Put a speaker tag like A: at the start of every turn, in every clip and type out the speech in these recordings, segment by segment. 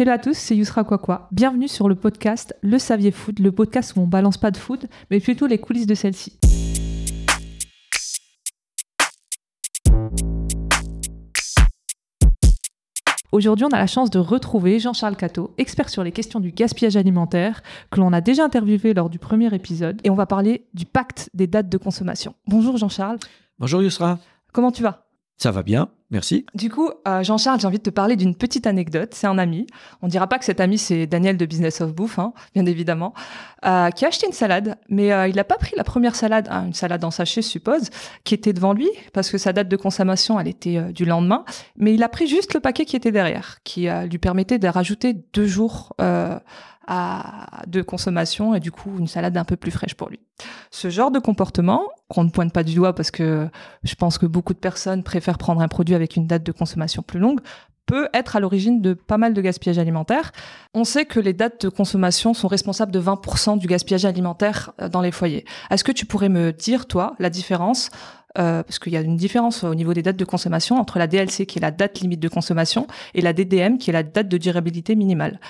A: Hello à tous, c'est Yusra Kwakwa. Bienvenue sur le podcast Le Saviez Food, le podcast où on balance pas de food, mais plutôt les coulisses de celle-ci. Aujourd'hui, on a la chance de retrouver Jean-Charles Cateau, expert sur les questions du gaspillage alimentaire, que l'on a déjà interviewé lors du premier épisode, et on va parler du pacte des dates de consommation. Bonjour Jean-Charles.
B: Bonjour Yusra.
A: Comment tu vas?
B: Ça va bien, merci.
A: Du coup, euh, Jean-Charles, j'ai envie de te parler d'une petite anecdote. C'est un ami. On dira pas que cet ami, c'est Daniel de Business of Bouffe, hein, bien évidemment, euh, qui a acheté une salade, mais euh, il n'a pas pris la première salade, hein, une salade en sachet, suppose, qui était devant lui, parce que sa date de consommation, elle était du lendemain, mais il a pris juste le paquet qui était derrière, qui lui permettait de rajouter deux jours de consommation et du coup une salade un peu plus fraîche pour lui. Ce genre de comportement, qu'on ne pointe pas du doigt parce que je pense que beaucoup de personnes préfèrent prendre un produit avec une date de consommation plus longue, peut être à l'origine de pas mal de gaspillage alimentaire. On sait que les dates de consommation sont responsables de 20% du gaspillage alimentaire euh, dans les foyers. Est-ce que tu pourrais me dire, toi, la différence euh, parce qu'il y a une différence au niveau des dates de consommation entre la DLC, qui est la date limite de consommation, et la DDM, qui est la date de durabilité minimale?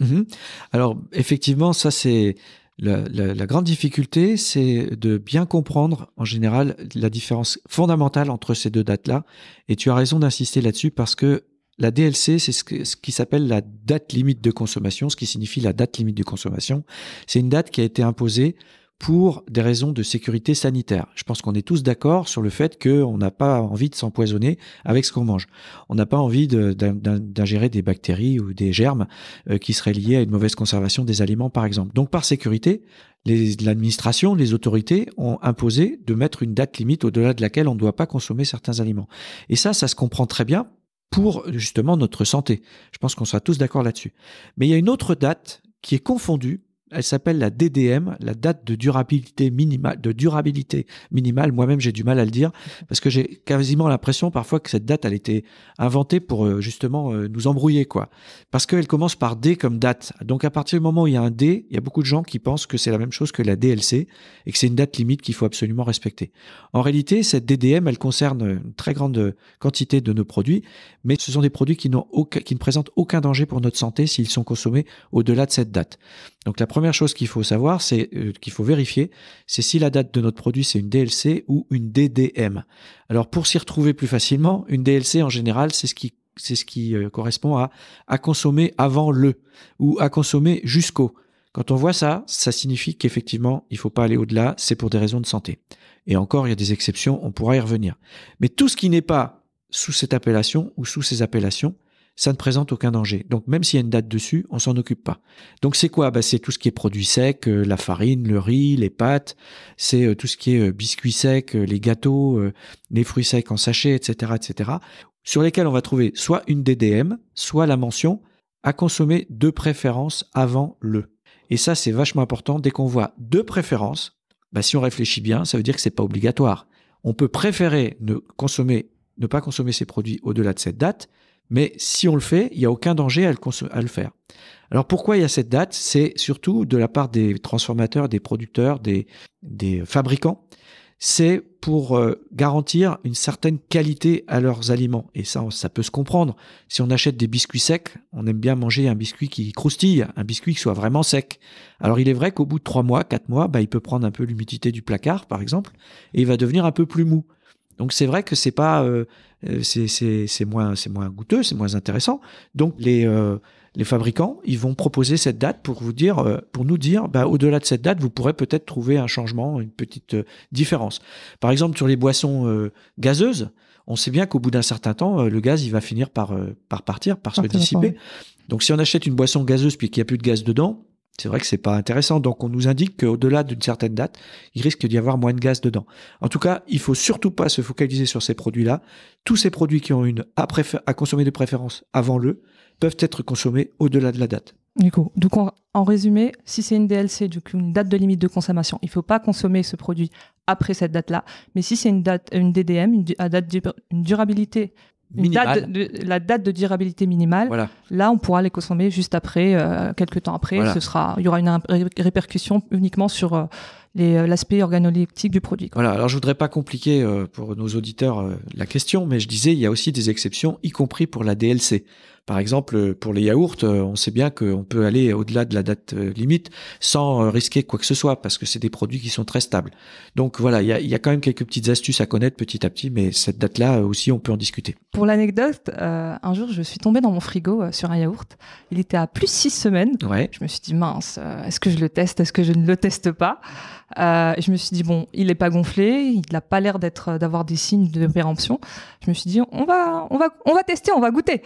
B: Mhm. Alors effectivement, ça c'est la, grande difficulté, c'est de bien comprendre en général la différence fondamentale entre ces deux dates-là. Et tu as raison d'insister là-dessus parce que la DLC, c'est ce qui s'appelle la date limite de consommation, ce qui signifie la date limite de consommation. C'est une date qui a été imposée pour des raisons de sécurité sanitaire. Je pense qu'on est tous d'accord sur le fait qu'on n'a pas envie de s'empoisonner avec ce qu'on mange. On n'a pas envie d'ingérer des bactéries ou des germes euh, qui seraient liés à une mauvaise conservation des aliments, par exemple. Donc, par sécurité, les- l'administration, les autorités ont imposé de mettre une date limite au-delà de laquelle on ne doit pas consommer certains aliments. Et ça, ça se comprend très bien pour justement notre santé. Je pense qu'on sera tous d'accord là-dessus. Mais il y a une autre date qui est confondue. Elle s'appelle la DDM, la date de durabilité minimale. De durabilité minimale. Moi-même, j'ai du mal à le dire parce que j'ai quasiment l'impression parfois que cette date, elle était inventée pour euh, justement euh, nous embrouiller, quoi. Parce qu'elle commence par D comme date. Donc à partir du moment où il y a un D, il y a beaucoup de gens qui pensent que c'est la même chose que la DLC et que c'est une date limite qu'il faut absolument respecter. En réalité, cette DDM, elle concerne une très grande quantité de nos produits, mais ce sont des produits qui, qui ne présentent aucun danger pour notre santé s'ils sont consommés au-delà de cette date. Donc la première chose qu'il faut savoir, c'est euh, qu'il faut vérifier, c'est si la date de notre produit c'est une DLC ou une DDM. Alors pour s'y retrouver plus facilement, une DLC en général, c'est ce qui euh, correspond à consommer avant le ou à consommer jusqu'au. Quand on voit ça, ça signifie qu'effectivement, il faut pas aller au-delà, c'est pour des raisons de santé. Et encore, il y a des exceptions, on pourra y revenir. Mais tout ce qui n'est pas sous cette appellation ou sous ces appellations, ça ne présente aucun danger. Donc même s'il y a une date dessus, on s'en occupe pas. Donc c'est quoi? Bah, C'est tout ce qui est produits secs, euh, la farine, le riz, les pâtes, c'est euh, tout ce qui est euh, biscuits secs, les gâteaux, les fruits secs en sachet, etc., etc., sur lesquels on va trouver soit une DDM, soit la mention à consommer de préférence avant le. Et ça, c'est vachement important. Dès qu'on voit de préférence, bah, si on réfléchit bien, ça veut dire que c'est pas obligatoire. On peut préférer ne consommer, ne pas consommer ces produits au-delà de cette date, mais si on le fait, il n'y a aucun danger à le, faire. Alors pourquoi il y a cette date? C'est surtout de la part des transformateurs, des producteurs, des, fabricants. C'est pour euh, garantir une certaine qualité à leurs aliments. Et ça, ça peut se comprendre. Si on achète des biscuits secs, on aime bien manger un biscuit qui croustille, un biscuit qui soit vraiment sec. Alors il est vrai qu'au bout de trois mois, quatre mois, bah, il peut prendre un peu l'humidité du placard, par exemple, et il va devenir un peu plus mou. Donc c'est vrai que c'est pas, euh, euh, c'est moins c'est moins goûteux, c'est moins intéressant. Donc les euh, les fabricants, ils vont proposer cette date pour vous dire, euh, pour nous dire, bah, au-delà de cette date, vous pourrez peut-être trouver un changement, une petite différence. Par exemple, sur les boissons gazeuses, on sait bien qu'au bout d'un certain temps, le gaz, il va finir par par partir, par se
A: Partir,
B: dissiper. Donc si on achète une boisson gazeuse puis qu'il n'y a plus de gaz dedans, c'est vrai que c'est pas intéressant. Donc on nous indique qu'au-delà d'une certaine date, il risque d'y avoir moins de gaz dedans. En tout cas, il faut surtout pas se focaliser sur ces produits-là. Tous ces produits qui ont une à, consommer de préférence avant le peuvent être consommés au-delà de la date.
A: Du coup, en, résumé, si c'est une DLC, une date de limite de consommation, il faut pas consommer ce produit après cette date-là. Mais si c'est une date, une DDM, une, date une durabilité, une
B: Minimal.
A: date de, de- la date de durabilité minimale,
B: Voilà.
A: là, on pourra les consommer juste après, euh, quelques temps après.
B: Voilà.
A: Ce sera, il y aura une ré- répercussion uniquement sur euh, euh, l'aspect organoleptique du produit. quoi.
B: Voilà. Alors je voudrais pas compliquer euh, pour nos auditeurs la question, mais je disais il y a aussi des exceptions, y compris pour la DLC. Par exemple, pour les yaourts, on sait bien qu'on peut aller au-delà de la date limite sans risquer quoi que ce soit parce que c'est des produits qui sont très stables. Donc voilà, il y a, y a, quand même quelques petites astuces à connaître petit à petit, mais cette date-là aussi, on peut en discuter.
A: Pour l'anecdote, un jour, je suis tombée dans mon frigo sur un yaourt. Il était à plus six semaines.
B: Ouais.
A: Je me suis dit mince, est-ce que je le teste, est-ce que je ne le teste pas? Euh, je me suis dit bon, il n'est pas gonflé, il n'a pas l'air d'être d'avoir des signes de péremption. Je me suis dit on va on va on va tester, on va goûter.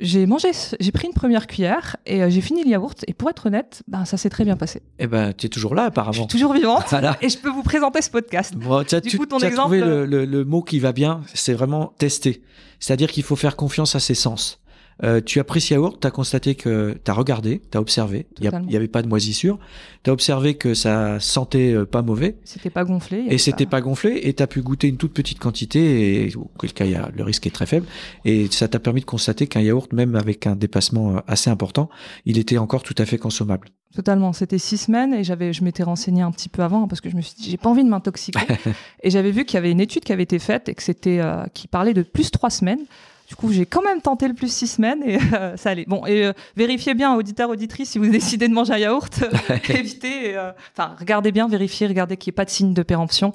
A: J'ai mangé, j'ai pris une première cuillère et euh, j'ai fini le yaourt. Et pour être honnête, ben, ça s'est très bien passé.
B: Eh ben, tu es toujours là, apparemment. Je
A: suis toujours vivante. Et je peux vous présenter ce podcast.
B: Bon, tu as, du coup, ton exemple... trouvé le, le, le, mot qui va bien, c'est vraiment tester. C'est-à-dire qu'il faut faire confiance à ses sens. Euh, tu as pris ce yaourt, tu as constaté que tu as regardé, tu as observé, il n'y avait pas de moisissure, tu as observé que ça sentait euh, pas mauvais.
A: C'était pas gonflé.
B: Et c'était pas... gonflé, et tu as pu goûter une toute petite quantité, et auquel cas y a, le risque est très faible, et ça t'a permis de constater qu'un yaourt, même avec un dépassement euh, assez important, il était encore tout à fait consommable.
A: Totalement. C'était six semaines et j'avais, je m'étais renseigné un petit peu avant parce que je me suis dit, j'ai pas envie de m'intoxiquer. et j'avais vu qu'il y avait une étude qui avait été faite et que c'était, qui parlait de plus trois semaines. Du coup, j'ai quand même tenté le plus six semaines et euh, ça allait. Bon, et euh, vérifiez bien, auditeur, auditrice, si vous décidez de manger un yaourt, évitez, euh, enfin, regardez bien, vérifiez, regardez qu'il n'y ait pas de signe de péremption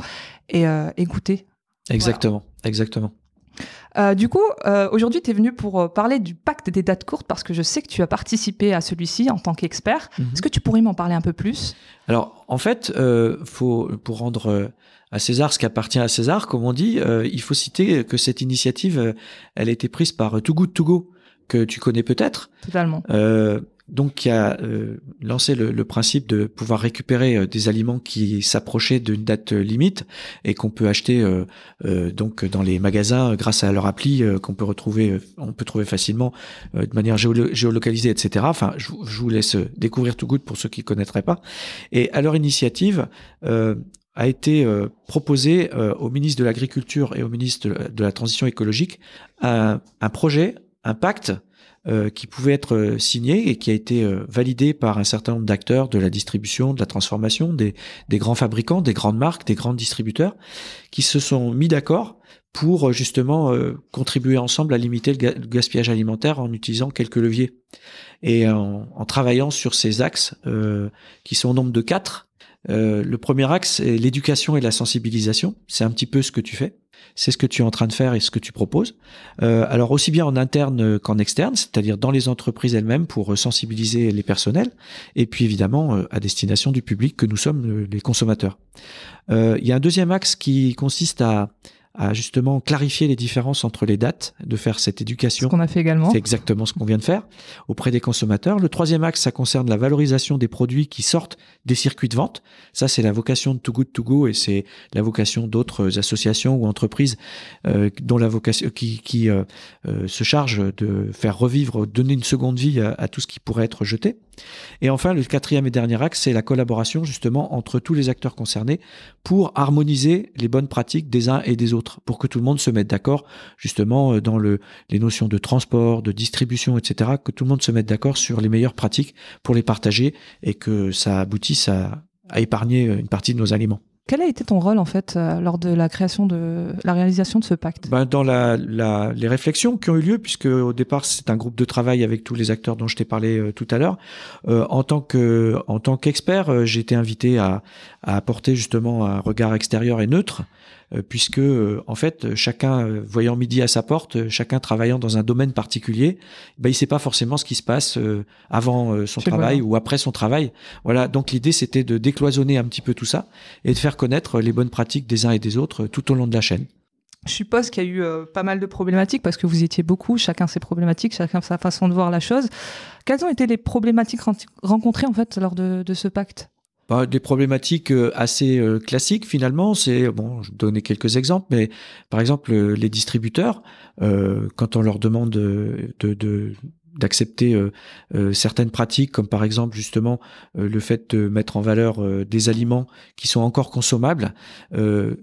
A: et écoutez.
B: Exactement, exactement.
A: Du coup, aujourd'hui, tu es venu pour parler du pacte des dates courtes parce que je sais que tu as participé à celui-ci en tant qu'expert. Mhm. Est-ce que tu pourrais m'en parler un peu plus?
B: Alors, en fait, faut, pour rendre à César ce qui appartient à César, comme on dit, euh, il faut citer que cette initiative, euh, elle a été prise par Too Good To Go, que tu connais peut-être.
A: Totalement.
B: Euh, donc, qui a lancé le, principe de pouvoir récupérer des aliments qui s'approchaient d'une date limite et qu'on peut acheter donc dans les magasins grâce à leur appli qu'on peut retrouver, on peut trouver facilement de manière géolocalisée, etc. Enfin, je, je, vous laisse découvrir Too Good pour ceux qui connaîtraient pas. Et à leur initiative, a été euh, proposé euh, au ministre de l'Agriculture et au ministre de, la Transition écologique un, un projet, un pacte euh, qui pouvait être signé et qui a été validé par un certain nombre d'acteurs de la distribution, de la transformation, des, des, grands fabricants, des grandes marques, des grands distributeurs, qui se sont mis d'accord pour justement contribuer ensemble à limiter le, gaspillage alimentaire en utilisant quelques leviers. Et en, en travaillant sur ces axes qui sont au nombre de quatre euh, le premier axe est l'éducation et la sensibilisation. C'est un petit peu ce que tu fais. C'est ce que tu es en train de faire et ce que tu proposes. Euh, alors aussi bien en interne qu'en externe, c'est-à-dire dans les entreprises elles-mêmes pour sensibiliser les personnels, et puis évidemment euh, à destination du public que nous sommes les consommateurs. il y a un deuxième axe qui consiste à à justement clarifier les différences entre les dates, de faire cette éducation.
A: Ce qu'on a fait également.
B: C'est exactement ce qu'on vient de faire auprès des consommateurs. Le troisième axe, ça concerne la valorisation des produits qui sortent des circuits de vente. Ça, c'est la vocation de Too Good To Go et c'est la vocation d'autres associations ou entreprises euh, dont la vocation qui, qui euh, euh, se chargent de faire revivre, donner une seconde vie à, à tout ce qui pourrait être jeté. Et enfin, le quatrième et dernier axe, c'est la collaboration justement entre tous les acteurs concernés pour harmoniser les bonnes pratiques des uns et des autres, pour que tout le monde se mette d'accord justement euh, dans le, les notions de transport, de distribution, etc., que tout le monde se mette d'accord sur les meilleures pratiques pour les partager et que ça aboutisse à, à épargner une partie de nos aliments.
A: Quel a été ton rôle en fait euh, lors de la création de la réalisation de ce pacte?
B: Ben, Dans la, la, les réflexions qui ont eu lieu, puisque au départ c'est un groupe de travail avec tous les acteurs dont je t'ai parlé euh, tout à l'heure. Euh, en tant que en tant qu'expert, euh, j'ai été invité à, à apporter justement un regard extérieur et neutre euh, puisque euh, en fait chacun euh, voyant midi à sa porte, chacun travaillant dans un domaine particulier, ben il sait pas forcément ce qui se passe avant son travail ou après son travail. Voilà, donc l'idée c'était de décloisonner un petit peu tout ça et de faire connaître les bonnes pratiques des uns et des autres tout au long de la chaîne.
A: Je suppose qu'il y a eu pas mal de problématiques parce que vous étiez beaucoup, chacun ses problématiques, chacun sa façon de voir la chose. Quelles ont été les problématiques rencontrées en fait lors de, de ce pacte?
B: Bah, des problématiques euh, assez euh, classiques finalement. C'est bon, je vais donner quelques exemples, mais par exemple les distributeurs, euh, quand on leur demande de, de d'accepter euh, euh, certaines pratiques comme par exemple justement euh, le fait de mettre en valeur des aliments qui sont encore consommables.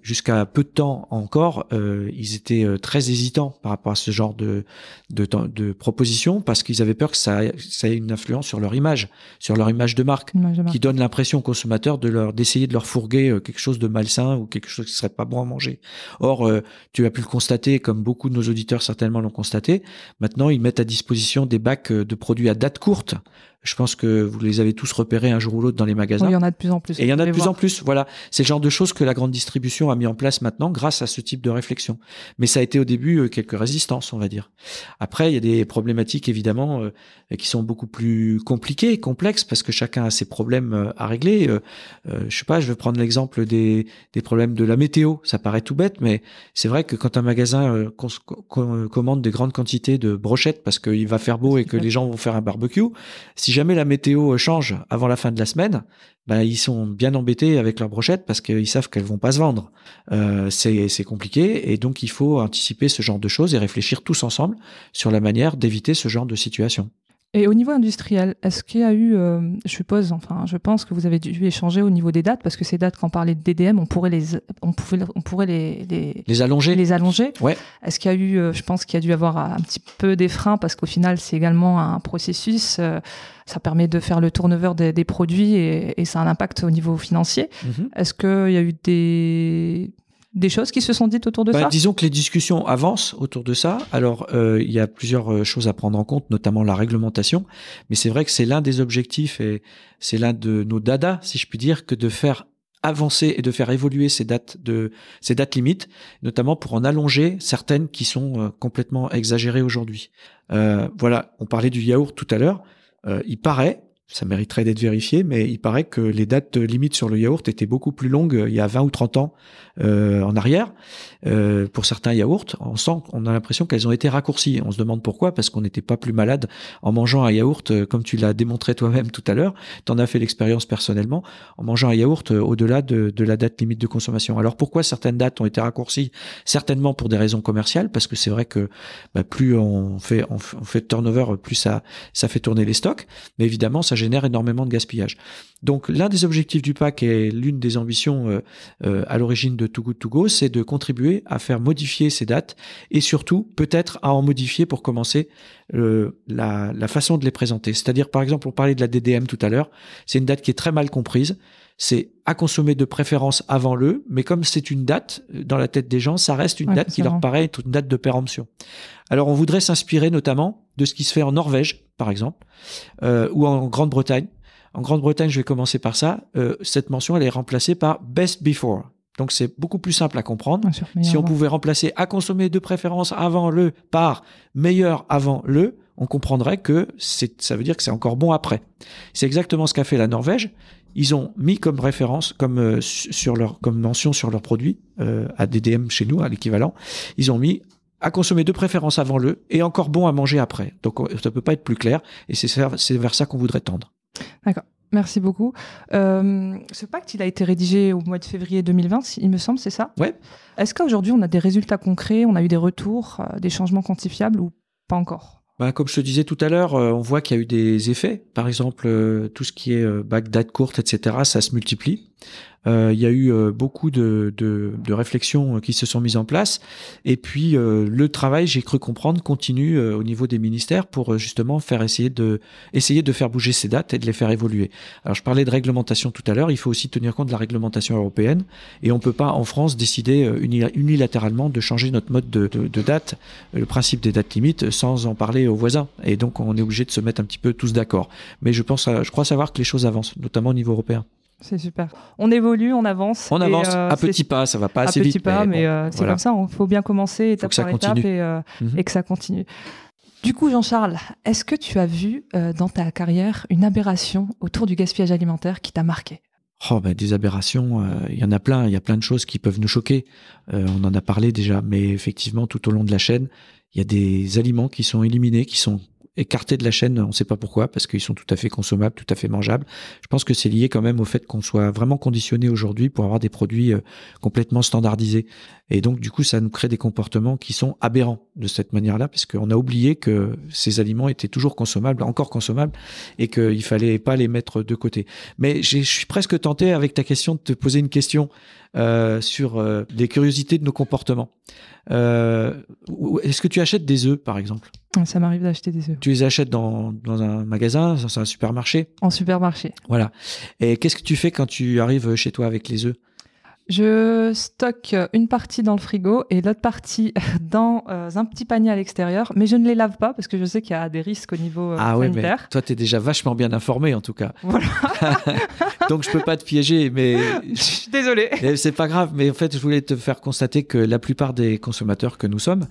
B: Jusqu'à peu de temps encore ils étaient très hésitants par rapport à ce genre de de, de propositions parce qu'ils avaient peur que ça ça ait une influence sur leur image sur leur image de marque, qui donne l'impression aux consommateurs de leur d'essayer de leur fourguer quelque chose de malsain ou quelque chose qui serait pas bon à manger. Or tu as pu le constater comme beaucoup de nos auditeurs certainement l'ont constaté maintenant ils mettent à disposition des des bacs de produits à date courte. Je pense que vous les avez tous repérés un jour ou l'autre dans les magasins.
A: il y en a de plus en plus.
B: Et il y en a de plus en plus. Voilà, c'est le genre de choses que la grande distribution a mis en place maintenant grâce à ce type de réflexion. Mais ça a été au début euh, quelques résistances, on va dire. Après, il y a des problématiques évidemment euh, qui sont beaucoup plus compliquées, complexes, parce que chacun a ses problèmes euh, à régler. Je sais pas, je vais prendre l'exemple des, des problèmes de la météo. Ça paraît tout bête, mais c'est vrai que quand un magasin commande des grandes quantités de brochettes parce qu'il va faire beau et que les gens vont faire un barbecue, si jamais la météo change avant la fin de la semaine, ben, ils sont bien embêtés avec leurs brochettes parce qu'ils savent qu'elles vont pas se vendre. Euh, c'est compliqué et donc il faut anticiper ce genre de choses et réfléchir tous ensemble sur la manière d'éviter ce genre de situation.
A: Et au niveau industriel, est-ce qu'il y a eu, euh, je suppose, enfin, je pense que vous avez dû échanger au niveau des dates, parce que ces dates, quand on parlait de DDM, on pourrait les, on pouvait, on pourrait les, les,
B: les allonger.
A: Les allonger.
B: Ouais.
A: Est-ce qu'il y a eu, euh, je pense qu'il y a dû avoir un petit peu des freins, parce qu'au final, c'est également un processus. Euh, ça permet de faire le turnover des, des produits et, et, ça a un impact au niveau financier. Mm-hmm. Est-ce qu'il y a eu des des choses qui se sont dites autour de
B: bah,
A: ça
B: Disons que les discussions avancent autour de ça. Alors, euh, il y a plusieurs euh, choses à prendre en compte, notamment la réglementation. Mais c'est vrai que c'est l'un des objectifs et c'est l'un de nos dadas, si je puis dire, que de faire avancer et de faire évoluer ces dates de ces dates limites, notamment pour en allonger certaines qui sont euh, complètement exagérées aujourd'hui. Euh, voilà, on parlait du yaourt tout à l'heure. Euh, il paraît ça mériterait d'être vérifié, mais il paraît que les dates limites sur le yaourt étaient beaucoup plus longues euh, il y a 20 ou 30 ans euh, en arrière. Euh, pour certains yaourts, on sent, on a l'impression qu'elles ont été raccourcies. On se demande pourquoi, parce qu'on n'était pas plus malade en mangeant un yaourt, euh, comme tu l'as démontré toi-même tout à l'heure. Tu en as fait l'expérience personnellement, en mangeant un yaourt euh, au-delà de, de, la date limite de consommation. Alors pourquoi certaines dates ont été raccourcies? Certainement pour des raisons commerciales, parce que c'est vrai que bah, plus on fait, on, fait turnover, plus ça, ça fait tourner les stocks. Mais évidemment, ça génère énormément de gaspillage. Donc l'un des objectifs du pack et l'une des ambitions euh, euh, à l'origine de Too Good To Go, c'est de contribuer à faire modifier ces dates et surtout peut-être à en modifier pour commencer euh, la, la façon de les présenter. C'est-à-dire par exemple, on parlait de la DDM tout à l'heure, c'est une date qui est très mal comprise. C'est à consommer de préférence avant le, mais comme c'est une date dans la tête des gens, ça reste une date qui leur paraît être une date de péremption. Alors on voudrait s'inspirer notamment de ce qui se fait en Norvège, par exemple, euh, ou en Grande-Bretagne. En Grande-Bretagne, je vais commencer par ça. Euh, cette mention, elle est remplacée par Best Before. Donc c'est beaucoup plus simple à comprendre. si on pouvait remplacer à consommer de préférence avant le par meilleur avant le, on comprendrait que ça veut dire que c'est encore bon après. C'est exactement ce qu'a fait la Norvège. Ils ont mis comme référence, comme euh, sur leur, comme mention sur leur produit euh, à DDM chez nous, à l'équivalent, ils ont mis à consommer de préférence avant le et encore bon à manger après. Donc ça peut pas être plus clair et c'est vers ça qu'on voudrait tendre.
A: D'accord. Merci beaucoup. Euh, ce pacte, il a été rédigé au mois de février 2020, il me semble, c'est ça?
B: Ouais.
A: Est-ce qu'aujourd'hui, on a des résultats concrets, on a eu des retours, euh, des changements quantifiables ou pas encore?
B: Bah, comme je te disais tout à l'heure, euh, on voit qu'il y a eu des effets. Par exemple, euh, tout ce qui est euh, bac date courte, etc., ça se multiplie. Euh, il y a eu euh, beaucoup de, réflexions euh, qui se sont mises en place. Et puis le travail, j'ai cru comprendre, continue au niveau des ministères pour justement faire essayer de essayer de faire bouger ces dates et de les faire évoluer. Alors je parlais de réglementation tout à l'heure. Il faut aussi tenir compte de la réglementation européenne et on peut pas en France décider unilatéralement de changer notre mode de, date, le principe des dates limites, sans en parler aux voisins. Et donc on est obligé de se mettre un petit peu tous d'accord. Mais je pense, je crois savoir que les choses avancent, notamment au niveau européen.
A: C'est super. On évolue, on avance.
B: On avance euh, à petits pas, ça va pas assez vite.
A: À petits pas, mais, euh, c'est comme ça. Il faut bien commencer étape par étape et, euh, mhm. et, que ça continue. Du coup, Jean-Charles, est-ce que tu as vu dans ta carrière une aberration autour du gaspillage alimentaire qui t'a marqué?
B: Oh, ben, des aberrations, il y en a plein. Il y a plein de choses qui peuvent nous choquer. on en a parlé déjà, mais effectivement, tout au long de la chaîne, il y a des aliments qui sont éliminés, qui sont écartés de la chaîne, on ne sait pas pourquoi, parce qu'ils sont tout à fait consommables, tout à fait mangeables. Je pense que c'est lié quand même au fait qu'on soit vraiment conditionné aujourd'hui pour avoir des produits euh, complètement standardisés. Et donc, du coup, ça nous crée des comportements qui sont aberrants de cette manière-là, parce qu'on a oublié que ces aliments étaient toujours consommables, encore consommables, et qu'il fallait pas les mettre de côté. Mais je suis presque tenté, avec ta question, de te poser une question euh, sur euh, les curiosités de nos comportements. Euh, Est-ce que tu achètes des œufs, par exemple?
A: Ça m'arrive d'acheter des œufs.
B: Tu les achètes dans, dans un magasin, dans un supermarché?
A: En supermarché.
B: Voilà. Et qu'est-ce que tu fais quand tu arrives chez toi avec les œufs?
A: Je stocke une partie dans le frigo et l'autre partie dans euh, un petit panier à l'extérieur, mais je ne les lave pas parce que je sais qu'il y a des risques au niveau euh,
B: ah ouais, mais toi, tu es déjà vachement bien informé en tout cas.
A: Voilà.
B: Donc, je peux pas te piéger, mais
A: je suis désolée.
B: Et c'est pas grave, mais en fait, je voulais te faire constater que la plupart des consommateurs que nous sommes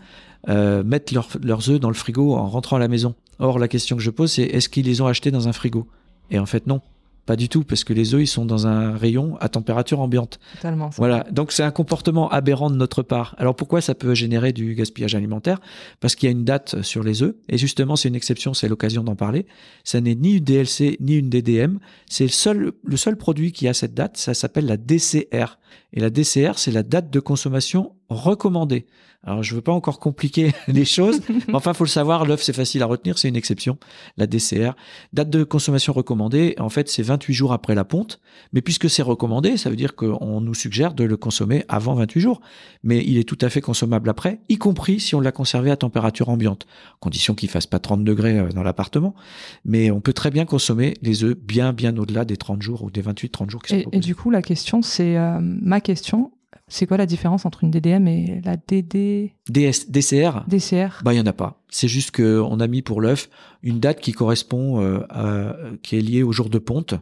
B: euh, mettent leurs œufs dans le frigo en rentrant à la maison. Or, la question que je pose, c'est est-ce qu'ils les ont achetés dans un frigo? Et en fait, non. Pas du tout, parce que les œufs, ils sont dans un rayon à température ambiante.
A: Totalement.
B: Voilà, donc c'est un comportement aberrant de notre part. Alors pourquoi ça peut générer du gaspillage alimentaire? Parce qu'il y a une date sur les œufs, et justement c'est une exception, c'est l'occasion d'en parler. Ça n'est ni une DLC ni une DDM, c'est le seul, le seul produit qui a cette date, ça s'appelle la DCR. Et la DCR, c'est la date de consommation recommandée. Alors je veux pas encore compliquer les choses, mais enfin faut le savoir, l'œuf c'est facile à retenir, c'est une exception, la DCR. Date de consommation recommandée, en fait c'est 28 jours après la ponte, mais puisque c'est recommandé, ça veut dire qu'on nous suggère de le consommer avant 28 jours. Mais il est tout à fait consommable après, y compris si on l'a conservé à température ambiante, condition qu'il fasse pas 30 degrés euh, dans l'appartement. Mais on peut très bien consommer les œufs bien, bien au-delà des 30 jours ou des 28-30 jours qui sont
A: Et, et du coup, la question, c'est euh, ma question. C'est quoi la différence entre une DDM et la DD...
B: DS, DCR,
A: DCR
B: bah il y en a pas. C'est juste que on a mis pour l'œuf une date qui correspond euh, à, qui est liée au jour de ponte.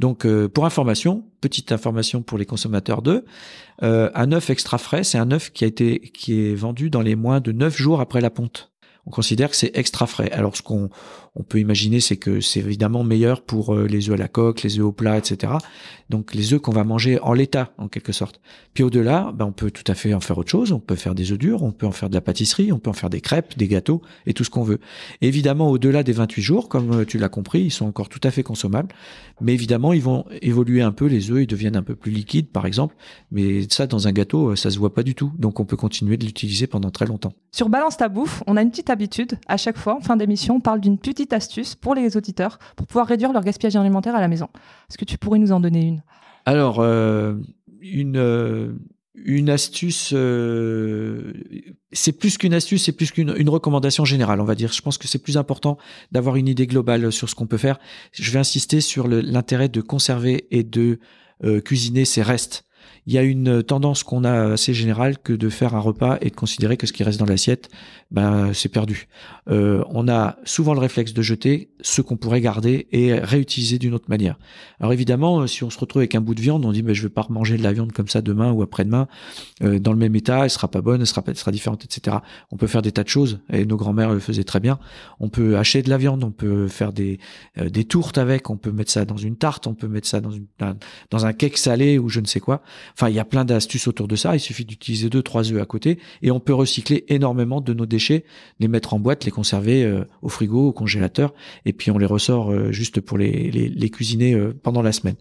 B: Donc euh, pour information, petite information pour les consommateurs d'œufs, euh, un œuf extra frais, c'est un œuf qui a été qui est vendu dans les moins de 9 jours après la ponte. On considère que c'est extra frais. Alors ce qu'on on peut imaginer, c'est que c'est évidemment meilleur pour euh, les œufs à la coque, les œufs au plat, etc. Donc les œufs qu'on va manger en l'état, en quelque sorte. Puis au-delà, ben, on peut tout à fait en faire autre chose. On peut faire des œufs durs, on peut en faire de la pâtisserie, on peut en faire des crêpes, des gâteaux et tout ce qu'on veut. Évidemment, au-delà des 28 jours, comme euh, tu l'as compris, ils sont encore tout à fait consommables. Mais évidemment, ils vont évoluer un peu. Les œufs, ils deviennent un peu plus liquides, par exemple. Mais ça, dans un gâteau, euh, ça se voit pas du tout. Donc on peut continuer de l'utiliser pendant très longtemps.
A: Sur Balance ta bouffe, on a une petite habitude. À chaque fois, en fin d'émission, on parle d'une petite astuce pour les auditeurs pour pouvoir réduire leur gaspillage alimentaire à la maison. Est-ce que tu pourrais nous en donner une?
B: Alors, euh, une, euh, une astuce, euh, c'est plus qu'une astuce, c'est plus qu'une une recommandation générale, on va dire. Je pense que c'est plus important d'avoir une idée globale sur ce qu'on peut faire. Je vais insister sur l'intérêt de conserver et de cuisiner ses restes. Il y a une tendance qu'on a assez générale que de faire un repas et de considérer que ce qui reste dans l'assiette, ben, c'est perdu. Euh, on a souvent le réflexe de jeter ce qu'on pourrait garder et réutiliser d'une autre manière. Alors évidemment, euh, si on se retrouve avec un bout de viande, on dit ben, je vais pas remanger de la viande comme ça demain ou après-demain euh, dans le même état, elle sera pas bonne, elle sera, elle sera différente, etc. On peut faire des tas de choses et nos grands-mères le faisaient très bien. On peut hacher de la viande, on peut faire des, euh, des tourtes avec, on peut mettre ça dans une tarte, on peut mettre ça dans, une, un- dans un cake salé ou je ne sais quoi. Enfin, il y a plein d'astuces autour de ça. Il suffit d'utiliser deux, trois œufs à côté et on peut recycler énormément de nos déchets, les mettre en boîte, les conserver euh, au frigo, au congélateur et puis on les ressort euh, juste pour les, les, les cuisiner euh, pendant la semaine.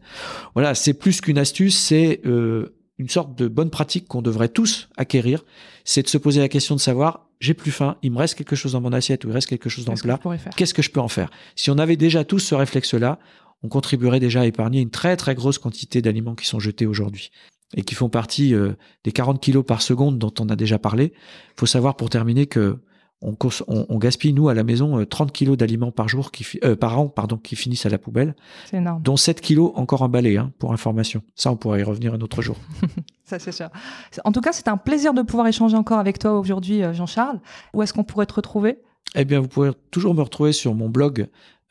B: Voilà, c'est plus qu'une astuce, c'est une sorte de bonne pratique qu'on devrait tous acquérir. C'est de se poser la question de savoir, j'ai plus faim, il me reste quelque chose dans mon assiette ou il reste quelque chose dans le plat qu'est-ce que je peux en faire? Si on avait déjà tous ce réflexe-là, on contribuerait déjà à épargner une très très grosse quantité d'aliments qui sont jetés aujourd'hui et qui font partie euh, des 40 kilos par seconde dont on a déjà parlé. Il faut savoir pour terminer que on, cons- on- on gaspille nous à la maison euh, 30 kilos d'aliments par jour qui euh, par an pardon qui finissent à la poubelle,
A: C'est énorme.
B: dont 7 kilos encore emballés hein, pour information. Ça on pourrait y revenir un autre jour.
A: Ça, c'est sûr. En tout cas, c'est un plaisir de pouvoir échanger encore avec toi aujourd'hui, euh, Jean-Charles. Où est-ce qu'on pourrait te retrouver?
B: Eh bien, vous pouvez toujours me retrouver sur mon blog euh,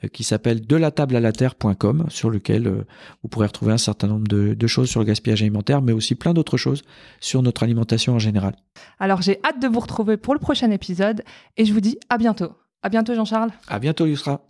B: qui s'appelle de la table à la terre.com sur lequel euh, vous pourrez retrouver un certain nombre de, de choses sur le gaspillage alimentaire, mais aussi plein d'autres choses sur notre alimentation en général.
A: Alors, j'ai hâte de vous retrouver pour le prochain épisode et je vous dis à bientôt. À bientôt, Jean-Charles.
B: À bientôt, Yusra.